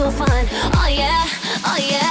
so fun. Oh yeah, oh yeah.